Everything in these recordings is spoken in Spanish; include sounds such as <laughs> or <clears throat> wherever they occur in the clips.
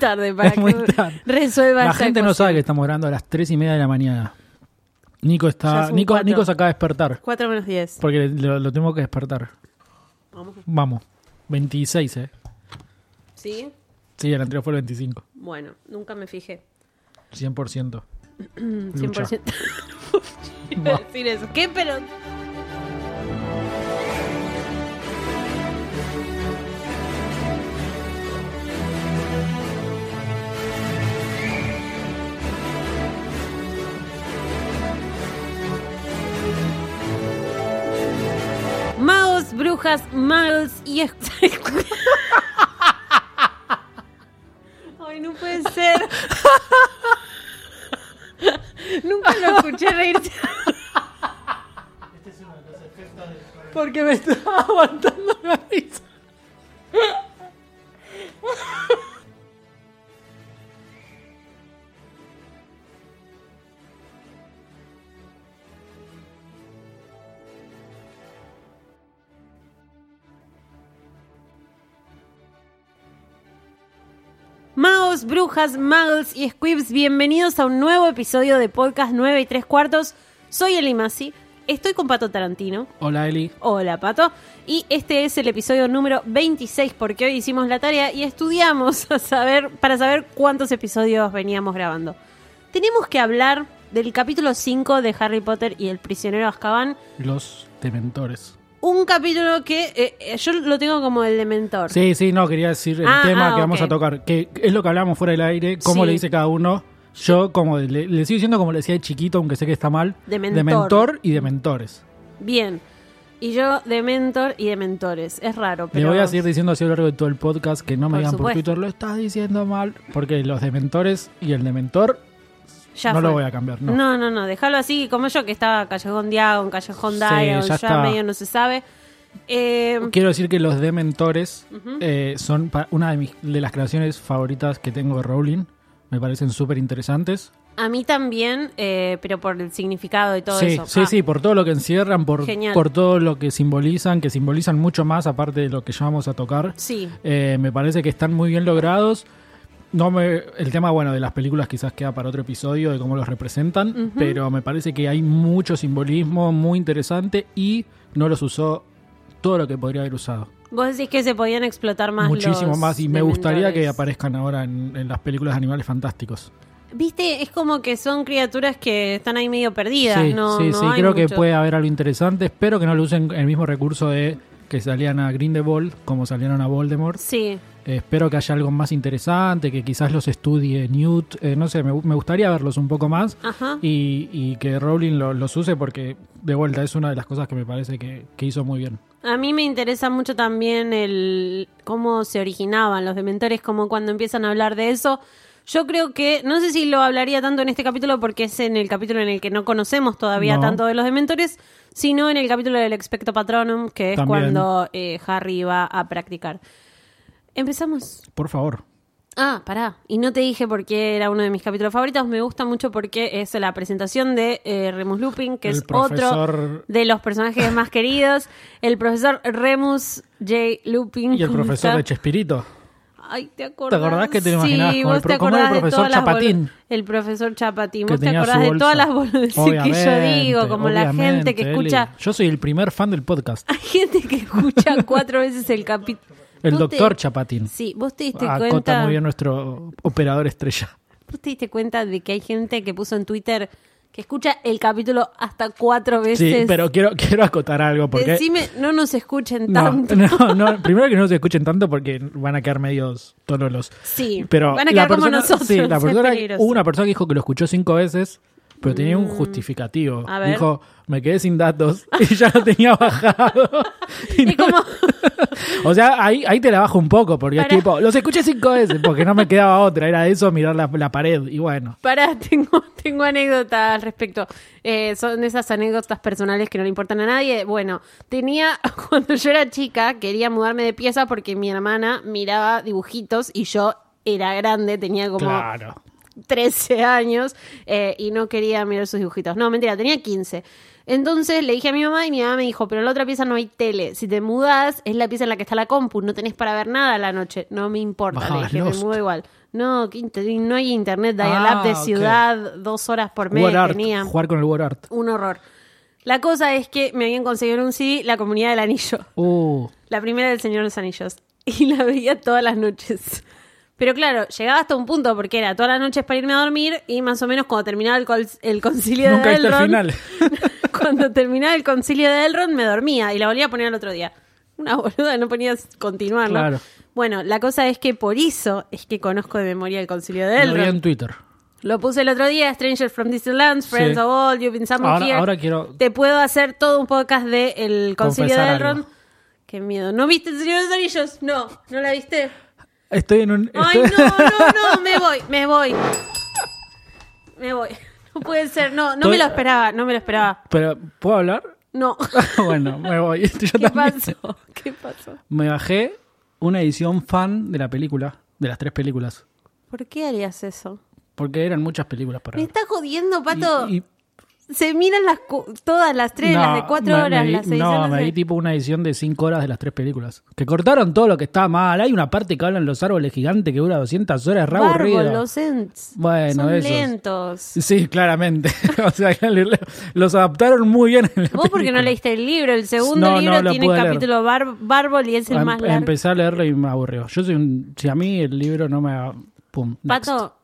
tarde para Es muy que tarde. resuelva La esa gente no ecuación. sabe que estamos grabando a las 3 y media de la mañana. Nico Ya está. son Nico, cuatro. Nico se acaba de despertar. 4 menos 10. Porque lo, lo tengo que despertar. Vamos. Vamos. 26, ¿eh? ¿Sí? Sí, el anterior fue el 25. Bueno, nunca me fijé. 100%. <clears throat> Lucha. 100%. Iba a decir eso. ¿Qué? Pero. Brujas, magos y... es- <laughs> Ay, no puede ser. <laughs> Nunca lo escuché reírse. Porque me estaba aguantando la risa. Magos, brujas, muggles y squibs, bienvenidos a un nuevo episodio de Podcast 9 y 3 cuartos. Soy Eli Masi, estoy con Pato Tarantino. Hola, Eli. Hola, Pato. Y este es el episodio número 26 porque hoy hicimos la tarea y estudiamos <laughs> a saber, para saber cuántos episodios veníamos grabando. Tenemos que hablar del capítulo 5 de Harry Potter y el prisionero de Azkaban. Los dementores. Un capítulo que eh, eh, yo lo tengo como el dementor. Sí, sí, no, quería decir el Ah, tema ah, que vamos a tocar. Que es lo que hablábamos fuera del aire, cómo Sí. le dice cada uno. Yo, como le, le sigo diciendo como le decía de chiquito, aunque sé que está mal. Dementor. Dementor y dementores. Bien. Y yo de mentor y de mentores. Es raro, pero... Le voy a seguir diciendo así a lo largo de todo el podcast que no me digan por. Twitter, lo estás diciendo mal. Porque los dementores y el dementor Ya no lo fue. voy a cambiar, no. No, no, no, déjalo así como yo que estaba Callejón Diagon, Callejón Sí, Diagon, ya ya, medio no se sabe. Eh, Quiero decir que los dementores Ujú. eh, son una de, mis, de las creaciones favoritas que tengo de Rowling. Me parecen súper interesantes. a mí también, eh, pero por el significado y todo Sí, eso. sí, Ah, sí, por todo lo que encierran, por, Genial. por todo lo que simbolizan, que simbolizan mucho más aparte de lo que ya vamos a tocar. Sí, Eh, me parece que están muy bien logrados. No me, el tema, bueno, de las películas quizás queda para otro episodio de cómo los representan, pero me parece que hay mucho simbolismo muy interesante y no los usó todo lo que podría haber usado. vos decís que se podían explotar más Muchísimo los más y me gustaría que aparezcan ahora en, en las películas de animales fantásticos. Viste, es como que son criaturas que están ahí medio perdidas, sí, ¿no? sí, no sí, hay creo que puede haber algo interesante. Espero que no lo usen el mismo recurso de que salían a Grindelwald como salieron a Voldemort. Sí, Eh, espero que haya algo más interesante, que quizás los estudie Newt. eh, no sé, me, gu- me gustaría verlos un poco más ajá. y, y que Rowling lo- los use porque, de vuelta, es una de las cosas que me parece que, que hizo muy bien. A mí me interesa mucho también el cómo se originaban los dementores, como cuando empiezan a hablar de eso. Yo creo que, no sé si lo hablaría tanto en este capítulo porque es en el capítulo en el que no conocemos todavía No. tanto de los dementores, sino en el capítulo del Expecto Patronum, que es También. cuando eh, Harry va a practicar. Empezamos. Por favor. Ah, pará. Y no te dije por qué era uno de mis capítulos favoritos. Me gusta mucho porque es la presentación de eh, Remus Lupin, que El es otro de los personajes más queridos. El profesor Remus J. Lupin. Y el ¿cómo profesor está? de Chespirito. Ay, ¿te acordás? ¿Te acordás que te imaginabas sí, como el vos te pro- como el acordás de profesor Chapatín? El profesor Chapatín. Que Vos te acordás de todas las boludeces que yo digo, como la gente que escucha... Eli. Yo soy el primer fan del podcast. Hay gente que escucha cuatro veces el capítulo. El Vos te- doctor Chapatín. Sí, vos te diste Acota cuenta... muy bien nuestro operador estrella. ¿Vos te diste cuenta de que hay gente que puso en Twitter que escucha el capítulo hasta cuatro veces? Sí, pero quiero, quiero acotar algo porque... Decime, no nos escuchen tanto. <laughs> no, no, primero que no se escuchen tanto porque van a quedar medios tonolos. Sí, Pero van a la quedar como nosotros. Sí, la persona, una persona que dijo que lo escuchó cinco veces, pero tenía un justificativo. Mm. A ver. Dijo, me quedé sin datos <laughs> y ya lo tenía bajado. <laughs> Y no- como, <laughs> O sea, ahí, ahí te la bajo un poco porque es tipo, los escuché cinco veces porque no me quedaba otra. Era eso, mirar la, la pared y bueno. pará, tengo, tengo anécdotas al respecto. Eh, son esas anécdotas personales que no le importan a nadie. Bueno, tenía, cuando yo era chica, quería mudarme de pieza porque mi hermana miraba dibujitos y yo era grande, tenía como Claro. 13 años eh, y no quería mirar sus dibujitos. No, mentira, tenía 15. Entonces le dije a mi mamá y mi mamá me dijo, pero en la otra pieza no hay tele. Si te mudas, es la pieza en la que está la compu, no tenés para ver nada a la noche. No me importa, Bajaba le dije, me mudo igual. No, no hay internet, Ah, dial-up de ciudad, dos horas por mes War Art, tenía. jugar con el War Art. Un horror. La cosa es que me habían conseguido en un CD La Comunidad del Anillo. Uh, La primera del Señor de los Anillos. <laughs> Y la veía todas las noches. Pero claro, llegaba hasta un punto porque era todas las noches para irme a dormir y más o menos cuando terminaba el, col- el concilio nunca de viste el Elrond, final. <laughs> cuando terminaba el concilio de Elrond me dormía y la volvía a poner al otro día. Una <laughs> boluda, no ponías continuarlo. Claro. Bueno, la cosa es que por eso es que conozco de memoria el concilio de Lo vi Elrond. en Twitter. Lo puse el otro día, Strangers from Distant Lands, Friends Sí. of All, You've Been Somewhere Ahora- Here. ahora quiero- Te puedo hacer todo un podcast de El Concilio de Elrond. algo. Qué miedo. ¿No viste El Señor de los Anillos? No, ¿no la viste? Estoy en un. Ay, estoy- no, no, <laughs> no, me voy, me voy. Me voy. <laughs> No puede ser, no, no Estoy- me lo esperaba, no me lo esperaba. Pero, ¿puedo hablar? No. <laughs> bueno, me voy. Yo ¿Qué también. pasó? ¿Qué pasó? Me bajé una edición fan de la película, de las tres películas. ¿Por qué harías eso? Porque eran muchas películas para Me ver. está jodiendo, Pato. Y- y- Se miran las cu- todas las tres, no, las de cuatro me- horas, me vi- las seis No, horas me vi tipo una edición de cinco horas de las tres películas. Que cortaron todo lo que estaba mal. Hay una parte que hablan los árboles gigantes que dura 200 horas, re aburrido. Los ents. Bueno, Son esos. lentos. Sí, claramente. <laughs> o sea, los adaptaron muy bien en la Vos porque no película. leíste el libro, el segundo No, no libro tiene leer. capítulo bar- bárbol y es el Em- más largo. Empecé a leerlo y me aburrió. Yo soy un. Si a mí el libro no me. Pum. Pato,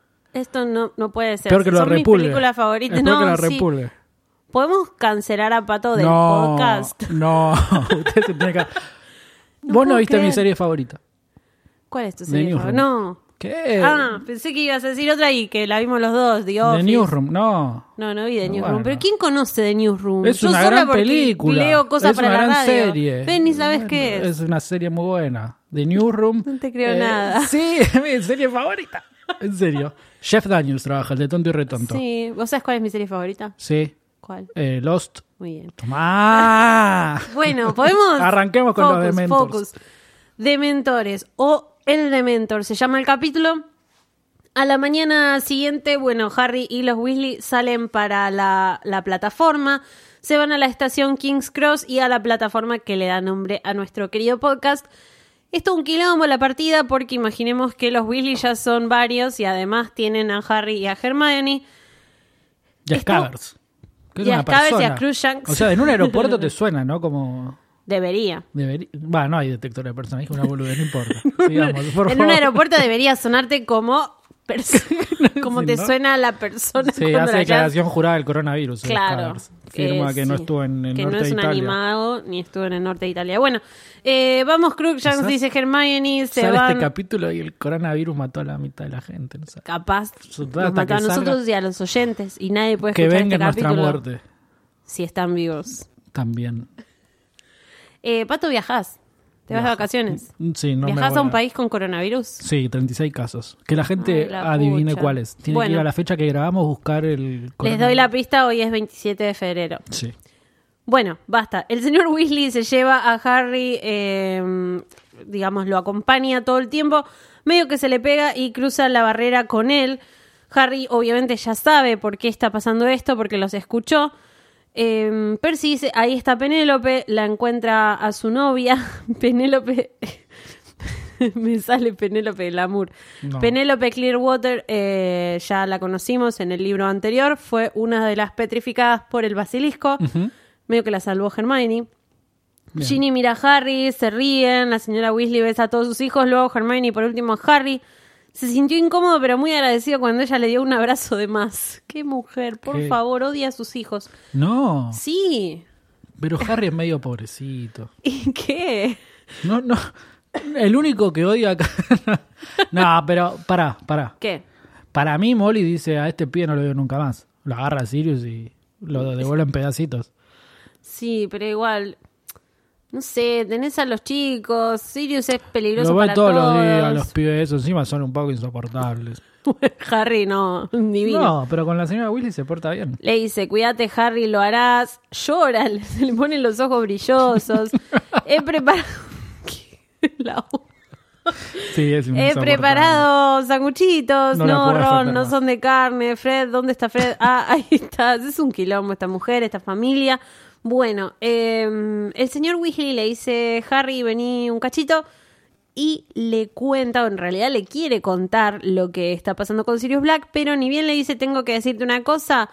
esto no, no puede ser. Peor que lo Son mis películas favoritas. Es peor No, que lo sí. repulgue. Podemos cancelar a Pato del no, podcast. <laughs> No, <laughs> usted se tiene que. No Vos no viste mi creer. serie favorita. ¿Cuál es tu The serie? Favorita? No. ¿Qué? Ah, pensé que ibas a decir otra y que la vimos los dos, The The Office. Newsroom, no. No, no vi The Newsroom. bueno. Pero ¿quién conoce The Newsroom? Es Yo una gran película. Leo cosas es para una la gran radio. serie. Ven, ni sabes Bueno, qué es. Es una serie muy buena. The Newsroom. No te creo nada. Sí, <laughs> es mi serie favorita. En serio. Jeff Daniels trabaja, el de tonto y retonto. Sí. Sí, ¿vos sabés cuál es mi serie favorita? ¿Cuál? Eh, Lost. Muy bien. Tomá. <laughs> Bueno, podemos. Arranquemos con los Dementors. Focus. Dementores o El Dementor se llama el capítulo. A la mañana siguiente, bueno, Harry y los Weasley salen para la, la plataforma, se van a la estación King's Cross y a la plataforma que le da nombre a nuestro querido podcast. Esto es un quilombo la partida porque imaginemos que los Weasley ya son varios y además tienen a Harry y a Hermione. Y a Scavers. que es y a una Scavers y a. Crookshanks. O sea, en un aeropuerto te <laughs> suena, ¿no? Como... Debería. Debería... Bueno, no hay detector de personas, dije una boludez, no importa. <laughs> Sigamos, en un aeropuerto debería sonarte como <laughs> como Sí, te ¿no? suena la persona Sí, hace la declaración jurada del coronavirus. el Claro. Firma Eh, que no sí. estuvo en el que norte no es de un Italia. animado ni estuvo en el norte de Italia. Bueno, eh, vamos Crookshanks, dice Hermione, se Sale van este capítulo y el coronavirus mató a la mitad de la gente. No capaz nos mató a que nosotros y a los oyentes y nadie puede Que escuchar venga este nuestra capítulo muerte. si están vivos. También. Eh, Pato, viajás. Te vas de vacaciones. Sí, no ¿Viajás a un país con coronavirus? Sí, 36 casos. Que la gente Ay, la adivine pucha. cuáles. Tiene que ir a la fecha que grabamos buscar el Les doy la pista, hoy es 27 de febrero. Sí. Bueno, basta. El señor Weasley se lleva a Harry, eh, digamos, lo acompaña todo el tiempo, medio que se le pega y cruza la barrera con él. Harry obviamente ya sabe por qué está pasando esto, porque los escuchó. Eh, Percy dice, ahí está Penélope, la encuentra a su novia. <laughs> Penélope... <laughs> Me sale Penélope Lamour. No. Penélope Clearwater, eh, ya la conocimos en el libro anterior, fue una de las petrificadas por el basilisco medio que la salvó Hermione. Bien. Ginny mira a Harry, se ríen, la señora Weasley besa a todos sus hijos, luego Hermione y por último a Harry. Se sintió incómodo pero muy agradecido cuando ella le dio un abrazo de más. Qué mujer, por Qué- favor, odia a sus hijos. No, Sí. pero Harry es medio pobrecito. <laughs> ¿Y qué? No, no. El único que odia acá. <laughs> no, pero pará, pará. ¿Qué? Para mí, Molly dice: A este pie no lo veo nunca más. Lo agarra a Sirius y lo devuelve en pedacitos. Sí, pero igual... No sé, tenés a los chicos, Sirius es peligroso Lo para todos todos. los días, los pibes esos. Encima son un poco insoportables. <laughs> Harry no, <laughs> divino. No, pero con la señora Willy se porta bien. Le dice, cuídate Harry, lo harás. Llora, <laughs> se le ponen los ojos brillosos. He preparado... La- Sí, es He preparado sanguchitos, No no, Ron, no son de carne. Fred, ¿dónde está Fred? Ah, ahí está. Es un quilombo esta mujer, esta familia. Bueno, eh, el señor Weasley le dice, Harry, vení un cachito. Y le cuenta, o en realidad le quiere contar lo que está pasando con Sirius Black, pero ni bien le dice, tengo que decirte una cosa.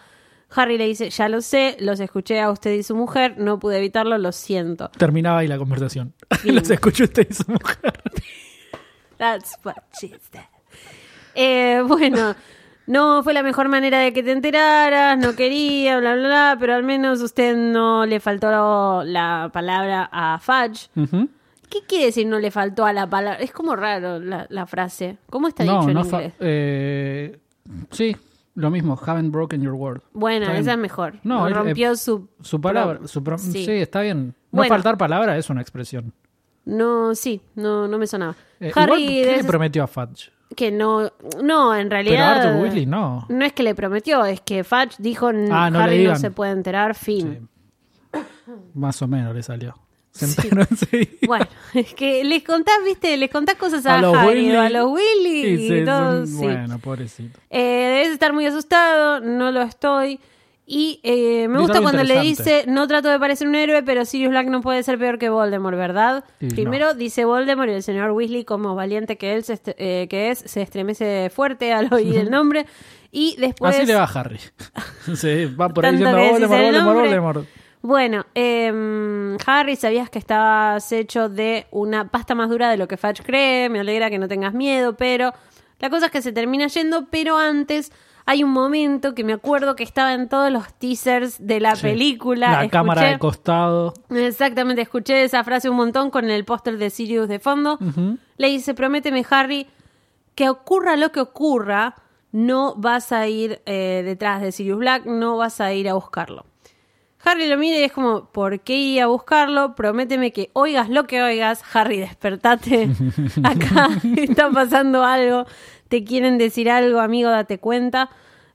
Harry le dice, ya lo sé, los escuché a usted y su mujer, no pude evitarlo, lo siento. Terminaba ahí la conversación. <laughs> Los escuchó usted y su mujer. <laughs> That's what she said. Eh, bueno, <laughs> no fue la mejor manera de que te enteraras, no quería, bla, bla, bla, pero al menos usted no le faltó la palabra a Fudge. ¿Qué quiere decir no le faltó a la palabra? Es como raro la, la frase. ¿Cómo está No, dicho en no inglés? eh, sí, lo mismo. Haven't broken your word. Bueno, Está bien. esa es mejor. No, rompió su... Su palabra, pro- su pro- sí. sí. está bien. No Bueno. faltar palabra es una expresión. No, sí, no, no me sonaba. Eh, Harry igual, ¿qué le prometió a Fudge? Que no, no, en Pero realidad... Arthur Weasley no. No es que le prometió, es que Fudge dijo Ah, no Harry no se puede enterar, fin. Más o menos le salió. <laughs> Bueno, es que les contás, viste, les contás cosas a, A los Harry o a los Willy y, Y todo, son- sí. Bueno, pobrecito. Eh, debes estar muy asustado, no lo estoy. Y eh, me gusta cuando le dice, no trato de parecer un héroe, pero Sirius Black no puede ser peor que Voldemort, ¿verdad? Primero dice Voldemort y el señor Weasley, como valiente que él se est- eh, que es, se estremece fuerte al oír el <laughs> nombre. Y después... Así le va Harry. <laughs> Se va por ahí diciendo Voldemort, Voldemort. Voldemort. Bueno, eh, Harry, sabías que estabas hecho de una pasta más dura de lo que Fudge cree. Me alegra que no tengas miedo, pero la cosa es que se termina yendo. Pero antes hay un momento que me acuerdo que estaba en todos los teasers de la Sí. película. La Escuché- cámara de costado. Exactamente, escuché esa frase un montón con el póster de Sirius de fondo. Le dice, prométeme, Harry, que ocurra lo que ocurra, no vas a ir eh, detrás de Sirius Black, no vas a ir a buscarlo. Harry lo mira y es como, ¿por qué ir a buscarlo? Prométeme que oigas lo que oigas. Harry, despertate. <laughs> Acá está pasando algo. Te quieren decir algo, amigo, date cuenta.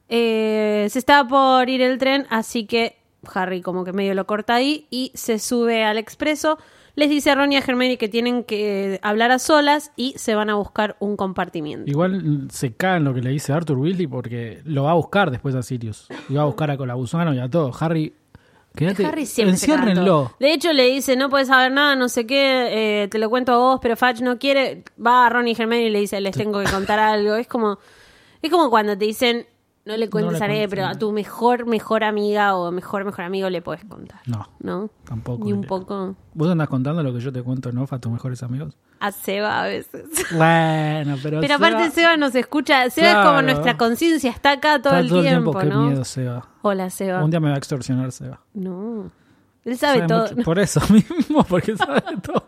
Eh, se está por ir el tren, así que Harry como que medio lo corta ahí y se sube al expreso. Les dice a Ron y a Hermione que tienen que hablar a solas y se van a buscar un compartimiento. Igual se cae en lo que le dice Arthur Weasley porque lo va a buscar después a Sirius. Y va a buscar a Colabusano y a todo. Harry, quédate, Harry siempre enciérrenlo. De hecho, le dice, no puedes saber nada, no sé qué, eh, te lo cuento a vos, pero Fudge no quiere. Va a Ron y Hermione y le dice, les tengo que contar algo. Es como, es como cuando te dicen, no le cuentes le a nadie, pero a tu mejor, mejor amiga o mejor, mejor amigo le puedes contar. No, ¿No? tampoco. Ni un poco ¿Vos andás contando lo que yo te cuento en off a tus mejores amigos? a Seba a veces. <laughs> Bueno, pero. Pero aparte Seba- nos escucha, Seba es como nuestra conciencia, está acá todo, Está el, tiempo, Qué ¿no? miedo, Seba. Hola Seba. Un día me va a extorsionar, Seba. No. Él sabe, todo. Por eso <laughs> mismo, porque sabe todo.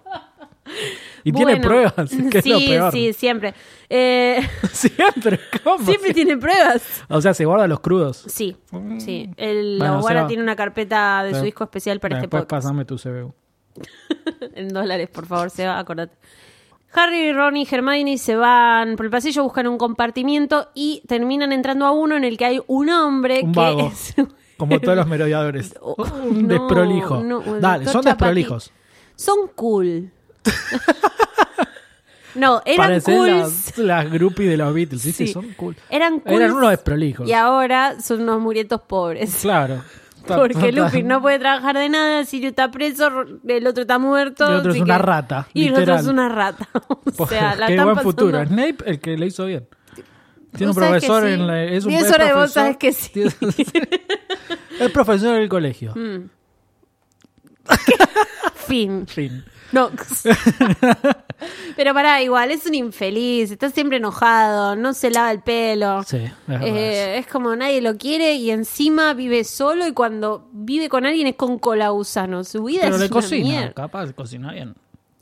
<laughs> Y tiene pruebas, que es lo sí, peor. sí, siempre. Eh, <laughs> Siempre, ¿cómo? siempre tiene pruebas. O sea, se guarda los crudos. Sí, sí. El Bueno, tiene una carpeta de su disco especial para este Después podcast. pasame tu CBU. <laughs> En dólares, por favor, Seba, acordate. Harry, Ron y Hermione se van por el pasillo, buscan un compartimiento y terminan entrando a uno en el que hay un hombre Un que vago. es... Como todos los merodeadores. Oh, Un no, desprolijo. no, Dale, son desprolijos. Son cool. No, eran Parecen cool. las, las groupies de los Beatles, ¿viste? Sí. Son cool. Eran cool. Eran unos desprolijos. Y ahora son unos murietos pobres. Claro. <laughs> Ta- Porque ta- ta- Lupin no puede trabajar de nada, Sirio está preso, el otro está muerto. Y el otro es una rata, Y el otro es una rata. <laughs> o sea, la están buen pasando- futuro. Snape, el que le hizo bien. Tiene un profesor sí. en la. Es un horas de vos profesor- sabés que sí. <laughs> Es profesor del colegio. Mm. Fin. Fin. No. <laughs> Pero pará, igual, es un infeliz, está siempre enojado, no se lava el pelo. Sí, es. Eh, es como nadie lo quiere y encima vive solo y cuando vive con alguien es con colagusano. Su vida Pero es le una cocina, mierda. capaz cocina bien.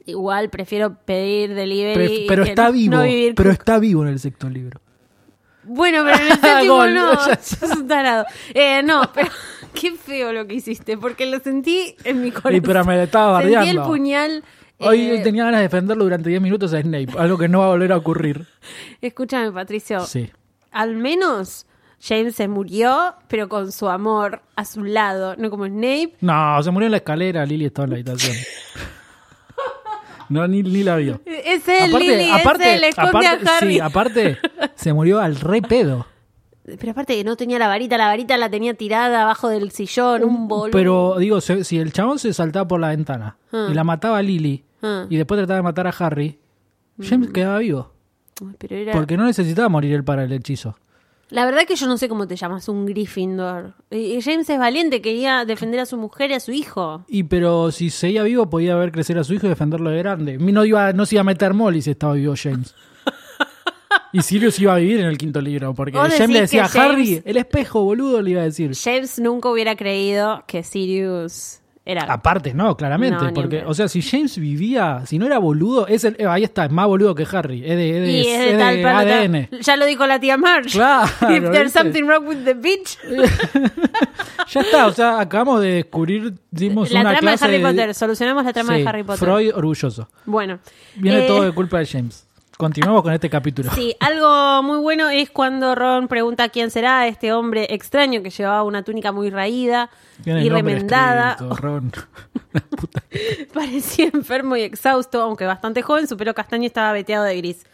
Igual prefiero pedir delivery. Pero, está no- vivo. no pero con- está vivo en el sexto libro. Bueno, pero en el <laughs> séptimo Gol, no. <laughs> ya sos un tarado. Eh, no, <laughs> pero qué feo lo que hiciste, porque lo sentí en mi corazón. Y pero me estaba Sentí el bardeando. puñal. Hoy eh, tenía ganas de defenderlo durante 10 minutos a Snape, algo que no va a volver a ocurrir. Escúchame, Patricio. Sí. Al menos James se murió, pero con su amor a su lado, no como Snape. No, se murió en la escalera, Lily estaba en la habitación. No, ni, ni la vio. Es él, Lily, es él, le esconde a Harry. sí, aparte, se murió al re pedo. Pero aparte que no tenía la varita, la varita la tenía tirada abajo del sillón, un boludo. Pero digo, se- si el chabón se saltaba por la ventana Ah. y la mataba a Lily Ah. y después trataba de matar a Harry, Mm. James quedaba vivo. Pero era... Porque no necesitaba morir él para el hechizo. La verdad que yo no sé cómo te llamas un Gryffindor. Y James es valiente, quería defender a su mujer y a su hijo. Y pero si seguía vivo podía ver crecer a su hijo y defenderlo de grande. No, iba, no se iba a meter Molly si estaba vivo James. <laughs> y Sirius iba a vivir en el quinto libro. Porque James le decía a que Harry, James- el espejo, boludo, le iba a decir. James nunca hubiera creído que Sirius era... Aparte, no, claramente. No, porque, o sea, si James vivía, si no era boludo, es el, eh, ahí está, es más boludo que Harry. Es de, es de- y es de es tal de palo, tal- ADN. Ya lo dijo la tía Marge. Claro, If there's ¿viste? something wrong with the bitch. <laughs> Ya está, o sea, acabamos de descubrir, dimos la una trama de Harry Potter. Solucionamos la trama Sí, de Harry Potter. Freud orgulloso. Bueno. Viene eh, todo de culpa de James. Continuamos con este capítulo. Sí, algo muy bueno es cuando Ron pregunta quién será este hombre extraño que llevaba una túnica muy raída y remendada. escrito, Ron. <laughs> Parecía enfermo y exhausto, aunque bastante joven, su pelo castaño estaba veteado de gris.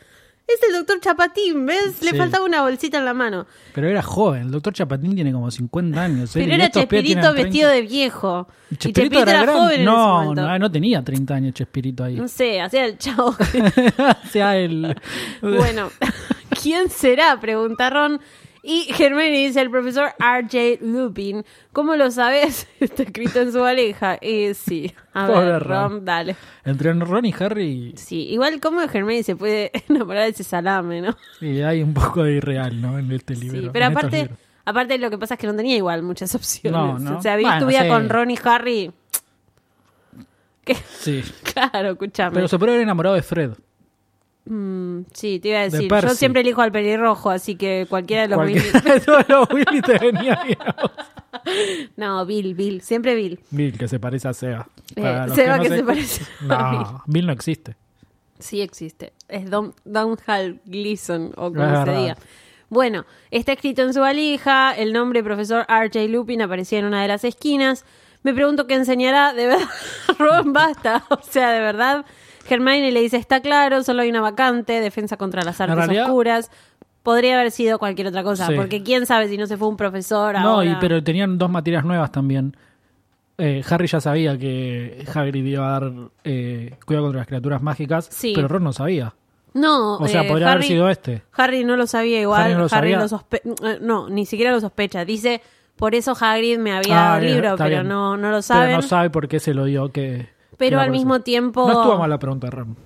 Es el doctor Chapatín, ¿ves? Le Sí. faltaba una bolsita en la mano. Pero era joven. El doctor Chapatín tiene como 50 años. ¿eh? Pero era Chespirito vestido 30. de viejo. Y Chespirito era, joven en ese no, momento. no, no tenía 30 años Chespirito ahí. No sé, hacía el chavo. <laughs> o sea, el... bueno, <laughs> ¿quién será? Pregunta Ron. Y Hermione dice el profesor R.J. Lupin. ¿Cómo lo sabes? <laughs> Está escrito en su valija. Y sí. A Pobre ver, Ron. Ron, dale. Entre Ron y Harry Sí, igual cómo Hermione se puede <laughs> enamorar de ese salame, ¿no? sí, hay un poco de irreal, ¿no? En este libro. Sí, pero aparte, aparte lo que pasa es que no tenía igual muchas <laughs> opciones. No, no. O sea, tu Bueno, vida sí. con Ron y Harry. Sí. claro, escúchame. Pero se puede haber enamorado de Fred. Mm, sí, te iba a De decir. Yo siempre elijo al pelirrojo, así que cualquiera de los Cualquiera <laughs> de los Willy te venía bien. <laughs> No, Bill, Bill. Siempre Bill. Bill, que se parece a Seba. Eh, Seba no que se- se parece a Bill. Bill no existe. Sí existe. Es Don, Downhall Gleason, o como se diga. Bueno, está escrito en su valija. El nombre profesor R.J. Lupin aparecía en una de las esquinas. Me pregunto qué enseñará. De verdad, <laughs> Ron, basta. O sea, de verdad. Hermione le dice, está claro, solo hay una vacante, defensa contra las artes realidad- oscuras. Podría haber sido cualquier otra cosa, Sí. porque quién sabe si no se fue un profesor No, ahora. y, pero tenían dos materias nuevas también. Eh, Harry ya sabía que Hagrid iba a dar eh, cuidado contra las criaturas mágicas, Sí. pero Ron no sabía. No, O sea, eh, podría haber sido este. Harry no lo sabía igual. Harry no lo sabía. lo eh, No, ni siquiera lo sospecha. Dice, por eso Hagrid me había dado Ah, el bien, libro, pero bien. no, no lo Pero saben. no sabe por qué se lo dio. Que Pero al mismo tiempo... No estuvo mal la pregunta de Ron.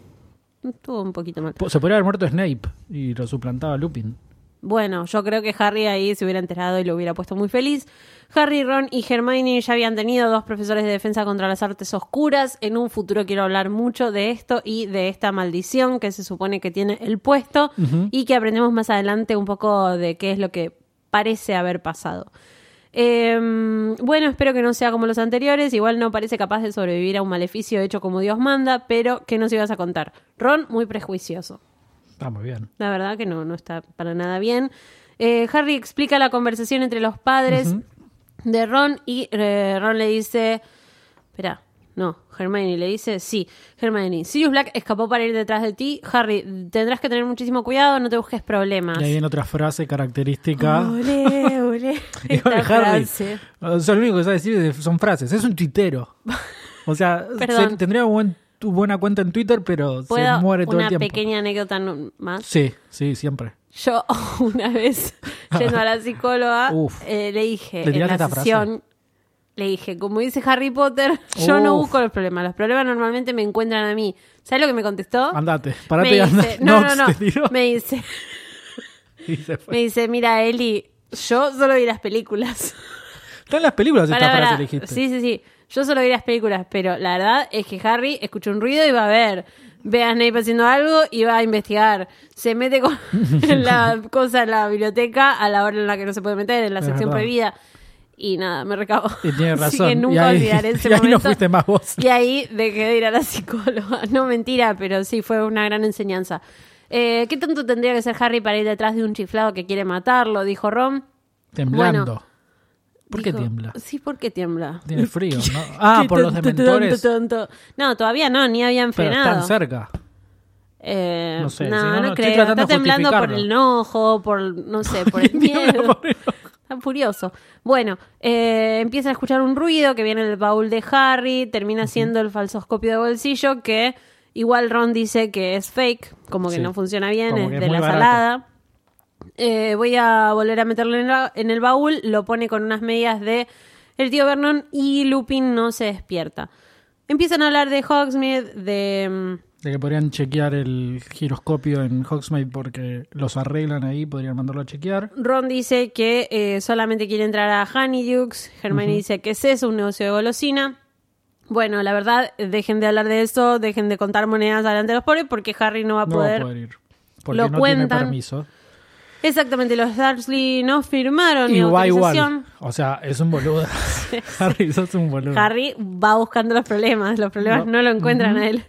Estuvo un poquito mal. Se podría haber muerto Snape y lo suplantaba Lupin. Bueno, yo creo que Harry ahí se hubiera enterado y lo hubiera puesto muy feliz. Harry, Ron y Hermione ya habían tenido dos profesores de defensa contra las artes oscuras. En un futuro quiero hablar mucho de esto y de esta maldición que se supone que tiene el puesto y que aprendemos más adelante un poco de qué es lo que parece haber pasado. Eh, bueno, espero que no sea como los anteriores. Igual no parece capaz de sobrevivir a un maleficio hecho como Dios manda, pero ¿qué nos ibas a contar? Ron, muy prejuicioso. Está muy bien. La verdad que no, no está para nada bien. Eh, Harry explica la conversación entre los padres de Ron y eh, Ron le dice, espera, no, Hermione le dice, sí, Hermione, Sirius Black escapó para ir detrás de ti. Harry, tendrás que tener muchísimo cuidado, no te busques problemas. Y ahí viene otra frase característica. Ole, ole. <laughs> Igual Esta Harry. frase. O sea, lo único que sabe decir son frases. Es un tuitero. O sea, <laughs> se- tendría buen- tu buena cuenta en Twitter, pero se ¿Puedo muere todo una el tiempo. pequeña anécdota más? Sí, sí, siempre. Yo <laughs> una vez, yendo a la psicóloga, Uf. eh, le dije ¿Le en tiraste la esta frase? Le dije, como dice Harry Potter, <laughs> yo no busco los problemas, los problemas normalmente me encuentran a mí. ¿Sabes lo que me contestó? Andate, me parate y anda. dice, no, no, no, <laughs> me dice, <laughs> me dice, mira Eli, yo solo vi las películas. Está en las películas esta frase que dijiste. Sí, sí, sí. Yo solo vi las películas, pero la verdad es que Harry escuchó un ruido y va a ver. Ve a Snape haciendo algo y va a investigar. Se mete con la cosa en la biblioteca a la hora en la que no se puede meter, en la Es sección verdad. prohibida. Y nada, me recabo. Y tiene <laughs> Así razón. que y nunca ahí, olvidaré <laughs> ese y ahí no momento. fuiste más vos. Y ahí dejé de ir a la <laughs> psicóloga. No mentira, pero sí fue una gran enseñanza. Eh, ¿Qué tanto tendría que ser Harry para ir detrás de un chiflado que quiere matarlo? Dijo Ron. Temblando. ¿Por qué tiembla? Sí, ¿por qué tiembla? Tiene frío, ¿no? Ah, por los dementores. No, todavía no, ni habían Pero frenado. están cerca. Eh, No sé, no, si no, no, no, creo. Está temblando por el enojo, por, no sé, por el miedo. Está furioso. Bueno, eh, empieza a escuchar un ruido que viene del baúl de Harry, termina siendo el falsoscopio de bolsillo que igual Ron dice que es fake, como que Sí. no funciona bien, Como es que es de muy la barato. salada. Eh, voy a volver a meterlo en, la- en el baúl, lo pone con unas medias de el tío Vernon y Lupin no se despierta. Empiezan a hablar de Hogsmeade, de... mm, De que podrían chequear el giroscopio en Hogsmeade porque los arreglan ahí, podrían mandarlo a chequear. Ron dice que eh, solamente quiere entrar a Honeydukes. Hermione dice que es eso, un negocio de golosina. Bueno, la verdad, dejen de hablar de eso, dejen de contar monedas delante de los pobres porque Harry no va a No poder. va a poder ir. Porque Lo no cuentan. tiene permiso. Exactamente, los Dursley no firmaron ni autorización. igual. O sea, es un boludo. <laughs> Harry, sos un boludo. Harry va buscando los problemas, los problemas no, lo encuentran a él.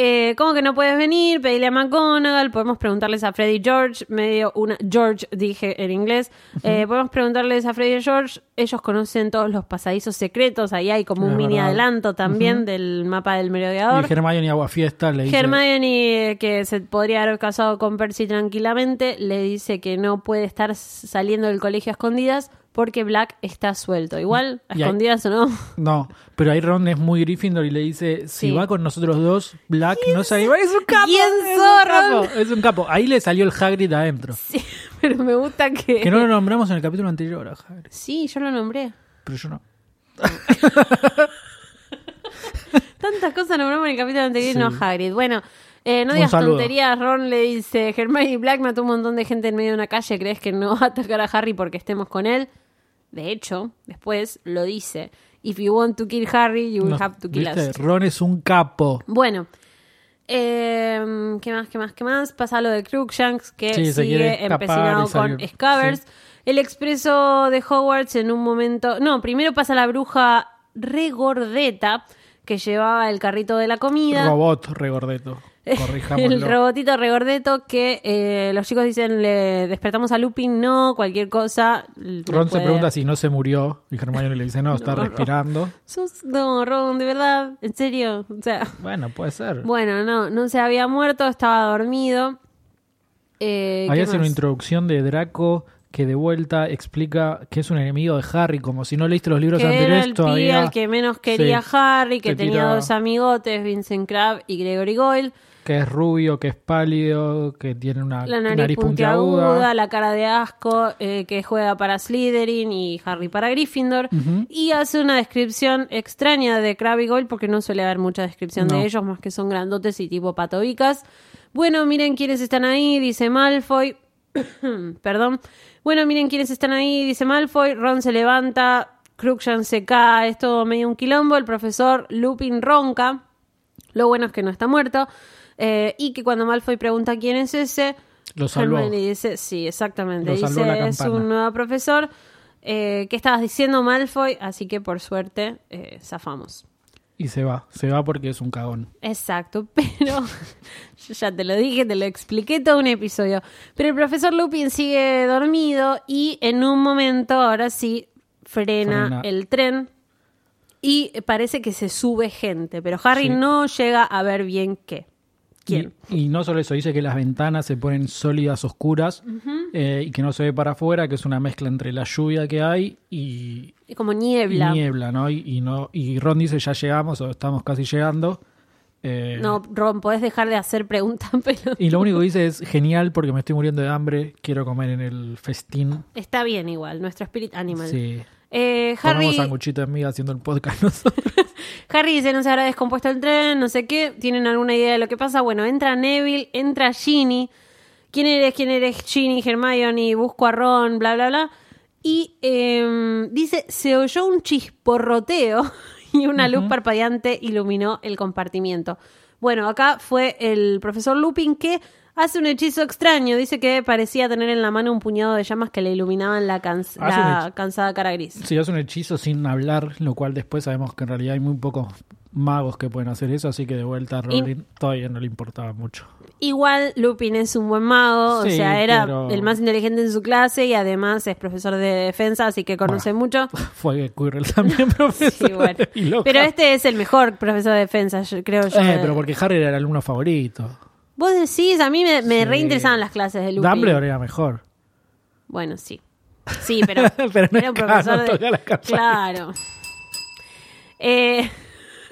Eh, ¿Cómo que no puedes venir? Pedirle a McGonagall, podemos preguntarles a Freddy George, medio una George dije en inglés. Eh, podemos preguntarles a Freddy y George, ellos conocen todos los pasadizos secretos, ahí hay como un mini verdad. adelanto también del mapa del merodeador. Y Hermione Aguafiesta le dice... Hermione, eh, que se podría haber casado con Percy tranquilamente, le dice que no puede estar saliendo del colegio a escondidas porque Black está suelto. Igual, a escondidas o no. No, pero ahí Ron es muy Gryffindor y le dice, si Sí. va con nosotros dos, Black no se. ¡Es un capo! ¿Quién es un capo! Es un capo. Ahí le salió el Hagrid adentro. Sí, <laughs> pero me gusta que... Que no lo nombramos en el capítulo anterior a Hagrid. Sí, yo lo nombré. Pero yo no. <laughs> Tantas cosas nombramos en el capítulo anterior y Sí. no Hagrid. Bueno, eh, no digas tonterías. Ron le dice, Hermione Black mató un montón de gente en medio de una calle. ¿Crees que no va a atacar a Harry porque estemos con él? De hecho, después lo dice. If you want to kill Harry, you will No, have to kill ¿viste? us. Ron es un capo. Bueno. eh, ¿Qué más, qué más, qué más? Pasa lo de Crookshanks, que Sí, sigue empecinado con Scabbers. El expreso de Hogwarts en un momento... No, primero pasa la bruja regordeta que llevaba el carrito de la comida. Robot regordeto. El robotito regordeto que eh, los chicos dicen, le despertamos a Lupin, no, cualquier cosa. Ron se pregunta si no se murió. Y Hermione le dice, no, está <laughs> No, Ron. respirando. Sos- No, Ron, de verdad, en serio. O sea, Bueno, puede ser. bueno, no, no se había muerto, estaba dormido. Eh, Ahí ¿qué hace una introducción de Draco que de vuelta explica que es un enemigo de Harry, como si no leíste los libros que era anteriores el todavía. al que menos quería Sí. Harry, que Te tenía tira- dos amigotes, Vincent Crabbe y Gregory Goyle. Que es rubio, que es pálido, que tiene una La nariz, puntiaguda. puntiaguda, la cara de asco, eh, que juega para Slytherin y Harry para Gryffindor. Y hace una descripción extraña de Crabbe y Goyle porque no suele haber mucha descripción No. de ellos, más que son grandotes y tipo patobicas. Bueno, miren quiénes están ahí, dice Malfoy. <coughs> Perdón. Bueno, miren quiénes están ahí, dice Malfoy. Ron se levanta, Crookshanks se cae, es todo medio un quilombo. El profesor Lupin ronca. Lo bueno es que no está muerto. Eh, y que cuando Malfoy pregunta quién es ese, Lo salvó. Hermione dice, sí, exactamente. Lo Dice, es un nuevo profesor. Eh, ¿Qué estabas diciendo, Malfoy? Así que por suerte, eh, zafamos. Y se va. Se va porque es un cagón. Exacto, <laughs> pero <laughs> yo ya te lo dije, te lo expliqué todo un episodio. Pero el profesor Lupin sigue dormido y en un momento, ahora sí, frena, Frena. el tren y parece que se sube gente, pero Harry Sí. no llega a ver bien qué. ¿Quién? Y, y no solo eso, dice que las ventanas se ponen sólidas, oscuras, eh, y que no se ve para afuera, que es una mezcla entre la lluvia que hay y, Y como y niebla. niebla, ¿no? Y, no y Ron dice, ya llegamos o estamos casi llegando. Eh, No, Ron, podés dejar de hacer preguntas, <laughs> pero Y lo único que dice es, genial porque me estoy muriendo de hambre, quiero comer en el festín. está bien igual, nuestro spirit animal. Sí. Eh, Harry, sanguchito de miga haciendo el podcast <laughs> nosotros. <laughs> Harry dice no se habrá descompuesto el tren, no sé qué. ¿Tienen alguna idea de lo que pasa? Bueno, entra Neville, entra Ginny. ¿Quién eres? ¿Quién eres? Ginny, Hermione, busco a Ron, bla, bla, bla. Y eh, dice, se oyó un chisporroteo <laughs> y una luz parpadeante iluminó el compartimiento. Bueno, acá fue el profesor Lupin que hace un hechizo extraño. Dice que parecía tener en la mano un puñado de llamas que le iluminaban la, cans- la cansada cara gris. Sí, hace un hechizo sin hablar, lo cual después sabemos que en realidad hay muy pocos magos que pueden hacer eso, así que de vuelta a Rowling todavía no le importaba mucho. Igual Lupin es un buen mago, Sí, o sea, era pero- el más inteligente en su clase y además es profesor de defensa, así que conoce mucho. <laughs> Fue Quirrell también <laughs> profesor. Sí, bueno. Pero este es el mejor profesor de defensa, yo- creo yo. Eh, pero porque Harry era el alumno favorito. Vos decís, a mí me, me Sí. reinteresaban las clases de Lupin. Dumbledore era mejor. Bueno, sí. Sí, pero, <laughs> Pero no era es un profesor de... toca la campana. Claro. Eh,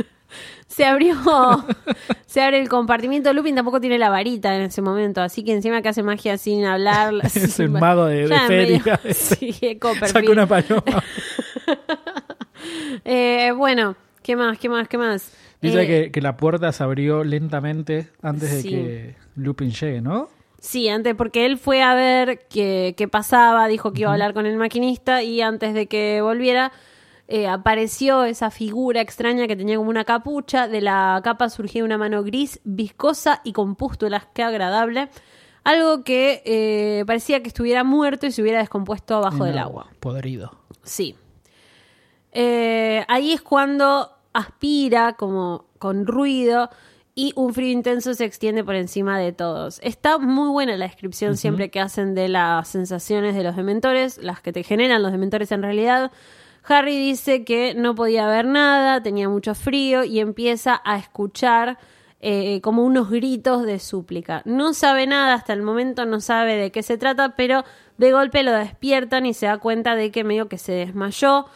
<laughs> se abrió, <laughs> se abre el compartimiento. Lupin tampoco tiene la varita en ese momento, así que encima que hace magia sin hablar. Es un mago de- de Ya, medio- feria. sí, es Copperfield. Saca una paloma. Eh, bueno, ¿qué más? ¿Qué más? ¿Qué más? Dice Eh, que, que la puerta se abrió lentamente antes de que Lupin llegue, ¿no? Sí, antes, porque él fue a ver qué, qué pasaba, dijo que iba a hablar con el maquinista y antes de que volviera eh, apareció esa figura extraña que tenía como una capucha. De la capa surgía una mano gris, viscosa y con pústulas, qué agradable. Algo que eh, parecía que estuviera muerto y se hubiera descompuesto abajo del agua. Podrido. Sí. Eh, ahí es cuando aspira como con ruido y un frío intenso se extiende por encima de todos. Está muy buena la descripción siempre que hacen de las sensaciones de los dementores, las que te generan los dementores en realidad. Harry dice que no podía ver nada, tenía mucho frío y empieza a escuchar eh, como unos gritos de súplica. No sabe nada hasta el momento, no sabe de qué se trata, pero de golpe lo despiertan y se da cuenta de que medio que se desmayó.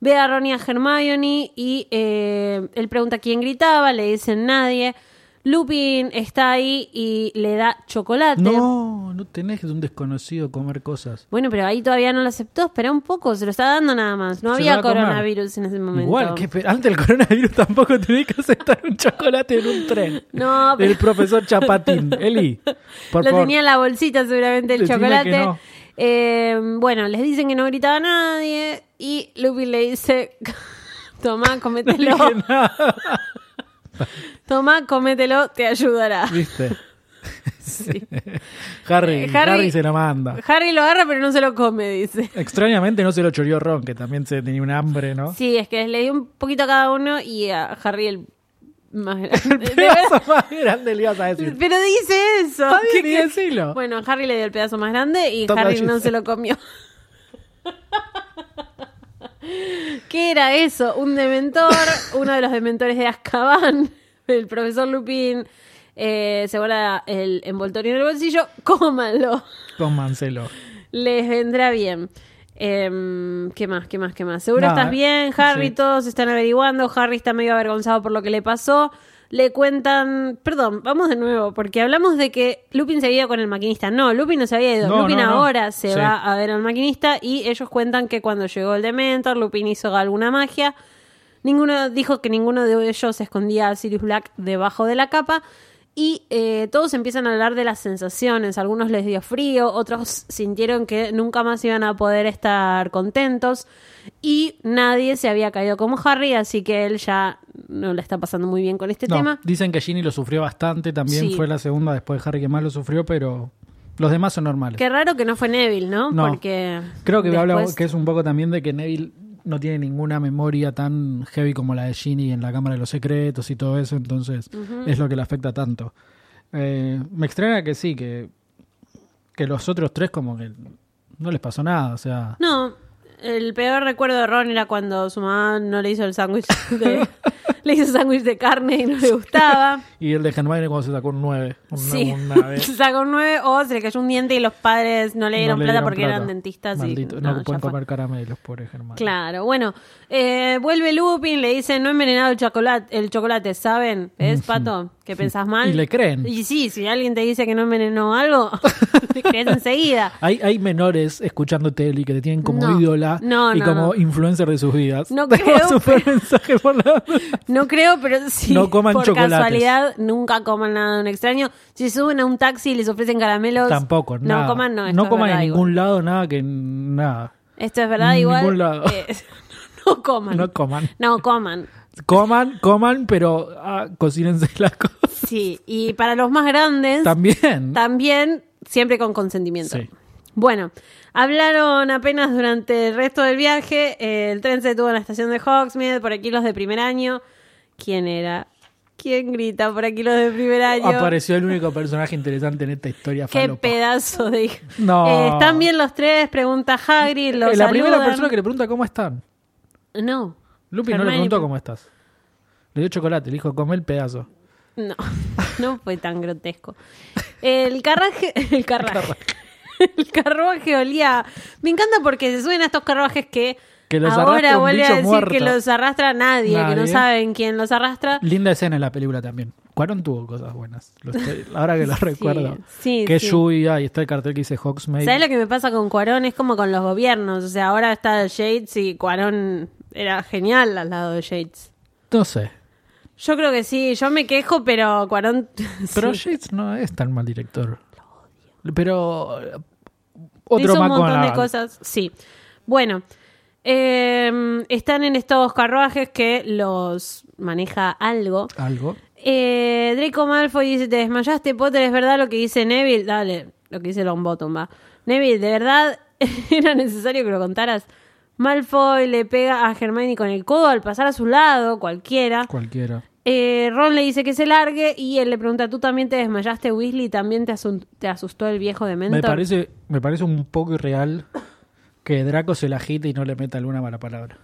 Ve a Ron y a Hermione y eh, él pregunta quién gritaba, le dicen nadie. Lupin está ahí y le da chocolate. No, no tenés de un desconocido comer cosas. Bueno, pero ahí todavía no lo aceptó, espera un poco, se lo está dando nada más. No Se había coronavirus en ese momento. Igual, que antes del coronavirus tampoco tenés que aceptar un chocolate en un tren. No, pero Del profesor Chapatín. <laughs> Eli, por lo favor. tenía en la bolsita seguramente el Decime chocolate. que no. Eh, bueno, les dicen que no gritaba nadie y Lupin le dice, <laughs> toma, No comételo, nada, <laughs> toma, comételo, te ayudará. ¿viste? <laughs> Sí. Harry, Eh, Harry, Harry- se la manda. Harry lo agarra pero no se lo come, dice. Extrañamente no se lo choreó Ron, que también se tenía un hambre, ¿no? Sí, es que le dio un poquito a cada uno y a Harry el más <laughs> grande. Verdad. eso más grande le ibas a decir. Pero dice eso. Está bien, ¿Qué- y decilo. Bueno, Harry le dio el pedazo más grande y Toma, Harry no se lo comió. ¿Qué era eso? Un dementor, uno de los dementores de Azkaban, <laughs> el profesor Lupin eh, se guarda el envoltorio en el bolsillo, cómanlo, Cómanselo. les vendrá bien. Em, ¿Qué más? ¿Qué más? ¿Qué más? Seguro estás bien, Harry, sí. todos están averiguando, Harry está medio avergonzado por lo que le pasó. Le cuentan, perdón, vamos de nuevo, porque hablamos de que Lupin se había ido con el maquinista. No, Lupin no se había ido. No, Lupin no. ahora se Sí. va a ver al maquinista y ellos cuentan que cuando llegó el Dementor, Lupin hizo alguna magia. Ninguno dijo que ninguno de ellos escondía a Sirius Black debajo de la capa. Y eh, todos empiezan a hablar de las sensaciones. Algunos les dio frío, otros sintieron que nunca más iban a poder estar contentos. Y nadie se había caído como Harry, así que él ya no le está pasando muy bien con este No, tema. dicen que Ginny lo sufrió bastante, también Sí. fue la segunda después de Harry que más lo sufrió, pero los demás son normales. Qué raro que no fue Neville, ¿no? No. Porque Creo que habla que es un poco también de que Neville no tiene ninguna memoria tan heavy como la de Ginny en la Cámara de los Secretos y todo eso, entonces es lo que le afecta tanto. Eh, me extraña que sí, que, que los otros tres como que no les pasó nada, o sea... No, el peor recuerdo de Ron era cuando su mamá no le hizo el sándwich de... <laughs> le hizo sándwich de carne y no le gustaba. <laughs> Y el de Hermione cuando se sacó un 9. Una, Sí, <laughs> una vez. se sacó un 9 o se le cayó un diente y los padres no le dieron No le plata porque plata. eran dentistas. Maldito, y, no, ya pueden fue. comer caramelos, pobre Hermione. Claro, bueno, eh, vuelve Lupin, le dice, no he envenenado el chocolate, el chocolate, ¿saben? ¿Es, Pato? ¿Que pensás mal? Y le creen. Y sí, si alguien te dice que no envenenó algo, te <laughs> <laughs> crees enseguida. Hay, hay menores escuchando tele que te tienen como No. ídola No, y no, como no. influencer de sus vidas. No <laughs> creo, un buen mensaje por la... No creo, pero sí, No coman por chocolates. casualidad, nunca coman nada de un extraño. Si suben a un taxi y les ofrecen caramelos, Tampoco, no nada. coman, no. esto No es coman en igual. ningún lado nada que nada. Esto es verdad igual. ningún lado. eh, no coman. No coman. No coman. Coman, coman, pero ah, cocínense <laughs> las cosas. Sí, y para los más grandes, También. también siempre con consentimiento. Sí. Bueno, hablaron apenas durante el resto del viaje. eh, el tren se detuvo en la estación de Hogsmeade, por aquí los de primer año. quién era. ¿Quién grita por aquí los de primer año? Apareció el único personaje interesante en esta historia Qué falopa. pedazo de... No. Eh, ¿Están bien los tres? Pregunta Hagrid. Los Es la primera persona que le pregunta cómo están. No. Lupi no le preguntó pre- cómo estás. Le dio chocolate, le dijo, come el pedazo. No, <laughs> no fue tan grotesco. El carraje, <laughs> el carraje, <laughs> el carruaje olía. Me encanta porque se suben a estos carruajes que, Que los arrastra ahora un vuelve a decir muerto. que los arrastra nadie, que no Nadie. saben quién los arrastra. Linda escena en la película también. Cuarón tuvo cosas buenas. Lo estoy- ahora que lo recuerdo. sí, que sí. lluvia y está el cartel que dice Hogsmeade. ¿Sabes lo que me pasa con Cuarón? Es como con los gobiernos. O sea, ahora está Shades y Cuarón era genial al lado de Shades. No sé. Yo creo que sí, yo me quejo, pero Cuarón. <laughs> Pero sí. Yates no es tan mal director. Pero eh, otro Hizo un montón de cosas. Sí. Bueno, eh, están en estos carruajes que los maneja algo. Algo. Eh, Draco Malfoy dice: Te desmayaste, Potter. ¿Es verdad lo que dice Neville? Dale, lo que dice Longbottom va. Neville, ¿de verdad <laughs> era necesario que lo contaras? Malfoy le pega a Hermione con el codo al pasar a su lado, cualquiera. Cualquiera. Eh, Ron le dice que se largue y él le pregunta: ¿Tú también te desmayaste, Weasley? ¿También te, asustó el viejo de Me parece, me parece un poco irreal que Draco se la agite y no le meta alguna mala palabra.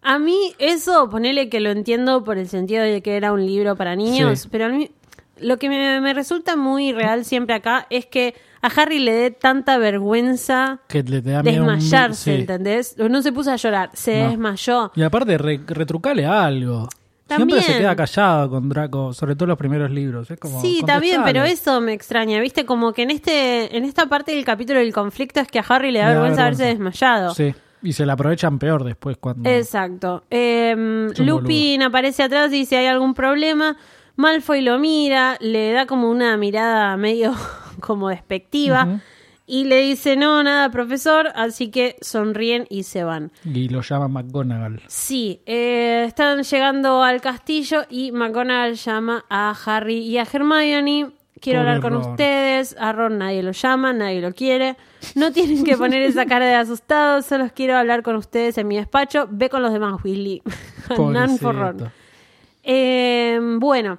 A mí eso, ponele que lo entiendo por el sentido de que era un libro para niños, Sí. pero a mí lo que me, me resulta muy real siempre acá es que a Harry le dé tanta vergüenza Que le te da miedo un- desmayarse, sí. ¿entendés? No se puso a llorar, se No. desmayó. Y aparte, re- retrucale algo. También. Siempre se queda callado con Draco, sobre todo los primeros libros. Es como, Sí, contestale. pero eso me extraña, ¿viste? Como que en este en esta parte del capítulo del conflicto es que a Harry le da Le da vergüenza haberse vergüenza. desmayado. Sí, y se la aprovechan peor después cuando... Exacto. Eh, un Lupin aparece atrás y dice hay algún problema. Malfoy lo mira, le da como una mirada medio <laughs> como despectiva y le dice no, nada, profesor, así que sonríen y se van. Y lo llama McGonagall. Sí, eh, están llegando al castillo y McGonagall llama a Harry y a Hermione. Quiero Pobre hablar con Ron. ustedes. A Ron nadie lo llama, nadie lo quiere. No tienen que poner esa cara de asustados. Solo quiero hablar con ustedes en mi despacho. Ve con los demás, Willy. <laughs> None for Ron. Eh, bueno,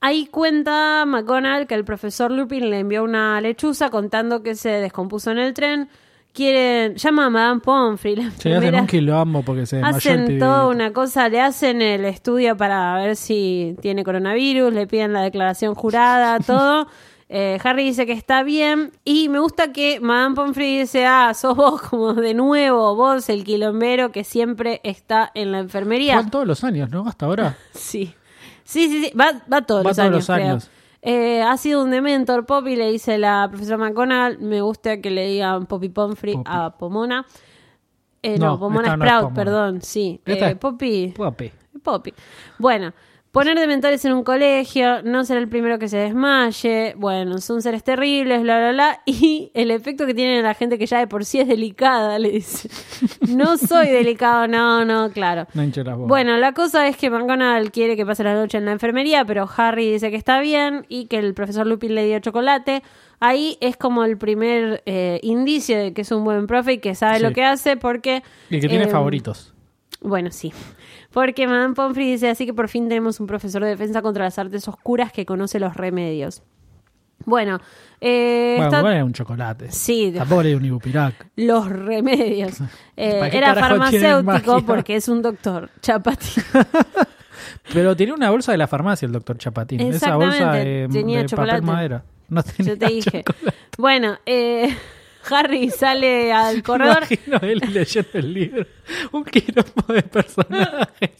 ahí cuenta McGonagall que el profesor Lupin le envió una lechuza contando que se descompuso en el tren. Quieren, llama a Madame Pomfrey, la Se hacen primera- un quilombo porque se el Hacen toda una cosa, le hacen el estudio para ver si tiene coronavirus, le piden la declaración jurada, <laughs> todo. Eh, Harry dice que está bien y me gusta que Madame Pomfrey dice, ah, sos vos como de nuevo, vos el quilombero que siempre está en la enfermería. Van todos los años, ¿no? Hasta ahora. <laughs> Sí, sí, sí, sí. Va, va todos Va los todos años, los creo. años. Eh, ha sido un dementor, Poppy, le dice la profesora McGonagall. Me gusta que le digan Poppy Pomfrey Poppy. a Pomona. Eh, no, No, Pomona no Sprout, Pomona. perdón, sí. Eh, Poppy, Guape. Poppy. Bueno, poner dementores en un colegio, no ser el primero que se desmaye, bueno, son seres terribles, bla, bla, bla. Y el efecto que tienen en la gente que ya de por sí es delicada, le dice. <laughs> No soy delicado, no, no, claro. No. Bueno, la cosa es que McGonagall quiere que pase la noche en la enfermería, pero Harry dice que está bien y que el profesor Lupin le dio chocolate. Ahí es como el primer eh, indicio de que es un buen profe y que sabe Sí. lo que hace porque... Y que tiene eh, favoritos. Bueno, sí. Porque Madame Pomfrey dice así que por fin tenemos un profesor de defensa contra las artes oscuras que conoce los remedios. Bueno, eh, Bueno, está- bueno, un chocolate. Sí, Tampoco dio un ibupirac. <laughs> los remedios. Eh, ¿Para qué era farmacéutico porque es un doctor. Chapati. <laughs> Pero tenía una bolsa de la farmacia el doctor Chapatín. Esa bolsa de, tenía de chocolate. papel madera. No tenía Yo te dije. chocolate. Bueno, eh, Harry sale al <laughs> corredor. Imagino él leyendo el libro. Un quilombo de personajes.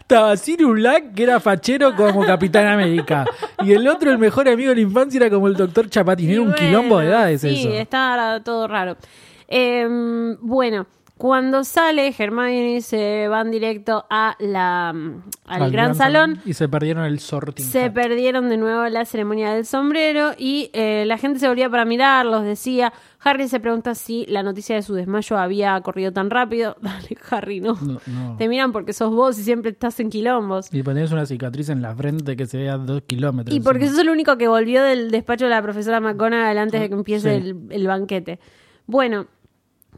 Estaba Sirius Black, que era fachero como Capitán América. Y el otro, el mejor amigo de la infancia, era como el doctor Chapatín. Era un bueno, quilombo de edades sí, eso. está todo raro. Eh, bueno, cuando sale, Hermione se van directo a la, al, gran, salón. Y se perdieron el sorting. Se hat. perdieron de nuevo la ceremonia del sombrero y eh, la gente se volvía para mirarlos, decía. Harry se pregunta si la noticia de su desmayo había corrido tan rápido. <laughs> Dale, Harry, no. No, no. Te miran porque sos vos y siempre estás en quilombos. Y tenés una cicatriz en la frente que se ve a dos kilómetros. Y porque encima. sos el único que volvió del despacho de la profesora McGonagall antes de que empiece Sí. el, el banquete. Bueno,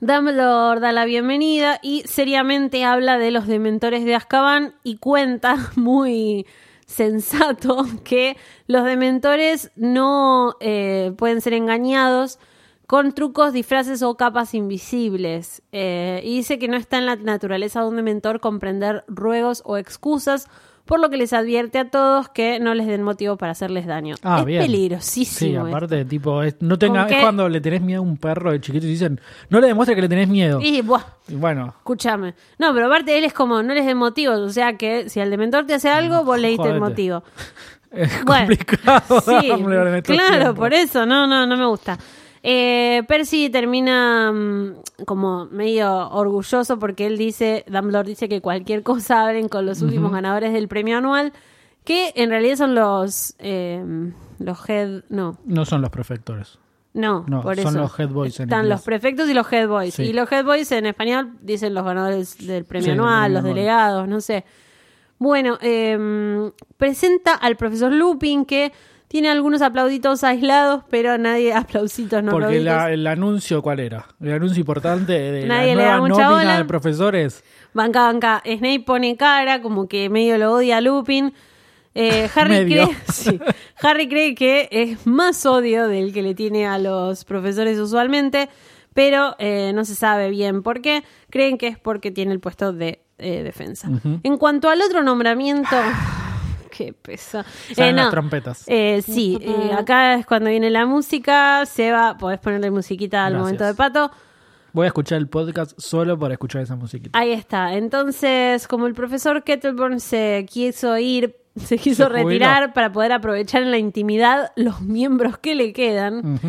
Dumbledore da la bienvenida y seriamente habla de los dementores de Azkaban y cuenta <laughs> muy sensato que los dementores no eh, pueden ser engañados con trucos, disfraces o capas invisibles. Eh, y dice que no está en la naturaleza de un dementor comprender ruegos o excusas, por lo que les advierte a todos que no les den motivo para hacerles daño. Ah, es bien. peligrosísimo. Sí, esto. aparte, tipo, es, no tenga, es cuando le tenés miedo a un perro de chiquito y dicen, no le demuestres que le tenés miedo. Y buah, Y bueno, escúchame. No, pero aparte él es como, no les den motivos. O sea que si al dementor te hace algo, vos le diste el motivo. <laughs> es Bueno, complicado. Sí, <laughs> claro, tiempos. por eso, no, no, no me gusta. Eh, Percy termina mm, como medio orgulloso porque él dice, Dumbledore dice que cualquier cosa abren con los últimos ganadores del premio anual, que en realidad son los eh, los head, no, No son los prefectores. no, No, por son eso. los head boys en Están inglés. los prefectos y los head boys. Sí. Y los head boys en español dicen los ganadores del premio Sí, anual, premio los anual. delegados, no sé. Bueno, eh, presenta al profesor Lupin que tiene algunos aplauditos aislados, pero nadie <laughs> aplausitos, no Porque la- el anuncio, ¿cuál era? El anuncio importante de Nadie la le da nueva nómina bola. de profesores. Banca, banca. Snape pone cara, como que medio lo odia a Lupin. Eh, <laughs> Harry, cree, <laughs> sí. Harry cree que es más odio del que le tiene a los profesores usualmente, pero eh, no se sabe bien por qué. Creen que es porque tiene el puesto de eh, defensa. En cuanto al otro nombramiento... <sighs> Qué pesa. Salen Eh, no. las trompetas. Eh, sí, eh, acá es cuando viene la música. Seba, podés ponerle musiquita al Gracias. momento de pato. Voy a escuchar el podcast solo para escuchar esa musiquita. Ahí está. Entonces, como el profesor Kettleburn se quiso ir, <laughs> se quiso Se jubiló. retirar para poder aprovechar en la intimidad los miembros que le quedan,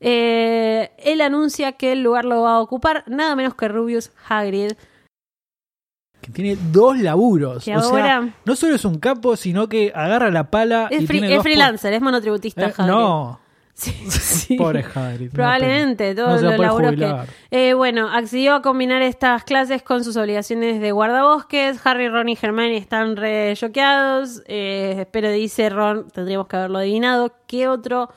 eh, él anuncia que el lugar lo va a ocupar nada menos que Rubius Hagrid. Que tiene dos laburos. Que o sea, ahora- no solo es un capo, sino que agarra la pala Es, y free- tiene es freelancer, es monotributista Eh, no, <laughs> Sí, sí. pobre Hagrid. Probablemente, no, todos no los laburos jubilar. que... Eh, bueno, accedió a combinar estas clases con sus obligaciones de guardabosques. Harry, Ron y Hermione están re choqueados. Eh, pero dice Ron, tendríamos que haberlo adivinado. ¿Qué otro...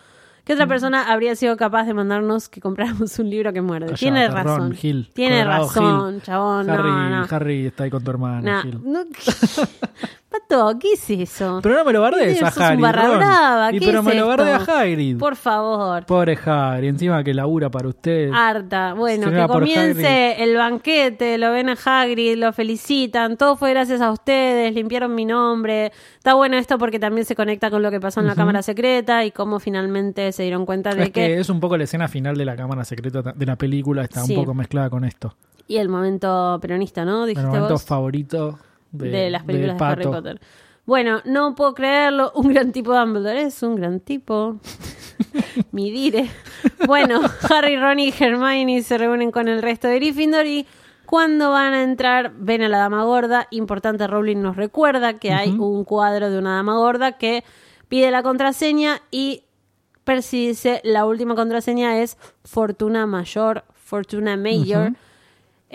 ¿Qué Mm. otra persona habría sido capaz de mandarnos que compráramos un libro que muerde? Tiene Ron, razón. Gil, Tiene Colorado, razón, Gil. chabón. Harry, no, no. Harry está ahí con tu hermana, Nah, Gil. no- <laughs> Pato, ¿qué es eso? Pero no me lo bardees a un Hagrid, barra Ron. brava, Y ¿qué pero es me lo esto? bardea Hagrid. Por favor. Pobre Harry, encima que labura para usted. Harta. Bueno, que comience el banquete, lo ven a Hagrid, lo felicitan, todo fue gracias a ustedes, limpiaron mi nombre. Está bueno esto porque también se conecta con lo que pasó en la cámara secreta y cómo finalmente se dieron cuenta de es que que... es un poco la escena final de la cámara secreta de la película, está Sí. un poco mezclada con esto. Y el momento peronista, ¿no? El Dijiste momento vos favorito de, de, las películas de. Harry Potter. Bueno, no puedo creerlo. Un gran tipo Dumbledore es un gran tipo. <laughs> Mi dire. Bueno, Harry, Ron y Hermione se reúnen con el resto de Gryffindor y cuando van a entrar ven a la dama gorda. Importante, Rowling nos recuerda que hay un cuadro de una dama gorda que pide la contraseña y Percy dice la última contraseña es Fortuna Mayor, Fortuna Major. Ujú.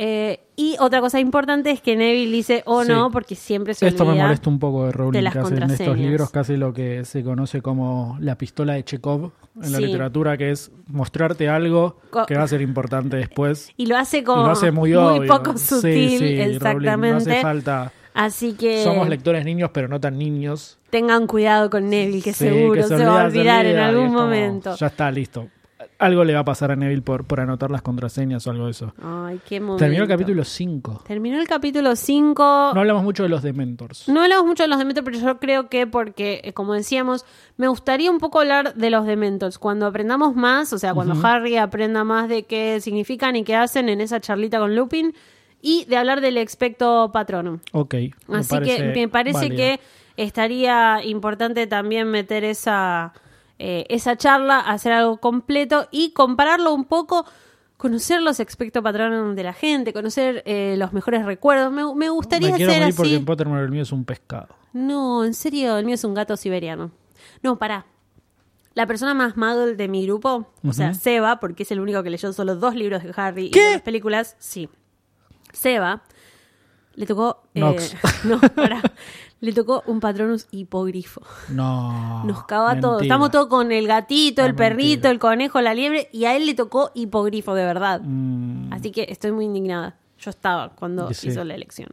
Eh, y otra cosa importante es que Neville dice o Sí. no, porque siempre se Esto me molesta un poco de Rowling, de en estos libros casi lo que se conoce como la pistola de Chekhov en la literatura, que es mostrarte algo Co- que va a ser importante después. <laughs> Y lo hace como lo hace muy, obvio. poco sutil, sí, Rowling, exactamente. no hace falta. Así que Somos lectores niños, pero no tan niños. tengan cuidado con Neville, que seguro que se, va a olvidar en olvida, algún como, momento. Ya está, listo. Algo le va a pasar a Neville por, por anotar las contraseñas o algo de eso. Ay, qué momento. Terminó el capítulo 5. Terminó el capítulo 5. No hablamos mucho de los Dementors. No hablamos mucho de los Dementors, pero yo creo que porque, eh, como decíamos, me gustaría un poco hablar de los Dementors. Cuando aprendamos más, o sea, cuando Harry aprenda más de qué significan y qué hacen en esa charlita con Lupin, y de hablar del expecto patronum. Ok. Así que me parece válido. que estaría importante también meter esa, eh, esa charla, hacer algo completo y compararlo un poco, conocer los expecto patronum de la gente, conocer eh, los mejores recuerdos. Me, me gustaría Me quiero hacer morir porque así. en Pottermore el mío es un pescado. No, en serio, el mío es un gato siberiano. No, pará. La persona más muggle de mi grupo, o sea. Seba, porque es el único que leyó solo dos libros de Harry y las películas, sí. Seba le tocó. eh, <laughs> no, pará. Le tocó un patronus hipogrifo. No. <laughs> Nos cava todo. Estamos todos con el gatito, Ah, el perrito, el conejo, la liebre, y a él le tocó hipogrifo, de verdad. Mm, Así que estoy muy indignada. Yo estaba cuando sí. hizo la elección.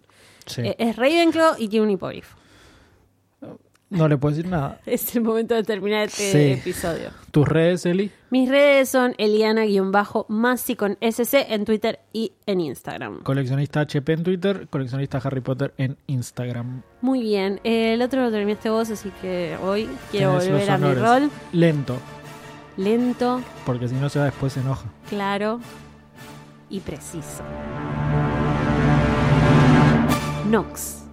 Sí. Eh, es Ravenclaw y tiene un hipogrifo. No le puedo decir nada. <laughs> Es el momento de terminar este Sí. episodio. ¿Tus redes, Eli? Mis redes son Eliana-Masi con SC en Twitter y en Instagram. Coleccionista HP en Twitter, coleccionista Harry Potter en Instagram. Muy bien. Eh, el otro lo terminaste vos, así que hoy quiero volver a mi rol. Lento, Lento, porque si no se va después se enoja. claro y preciso. Nox.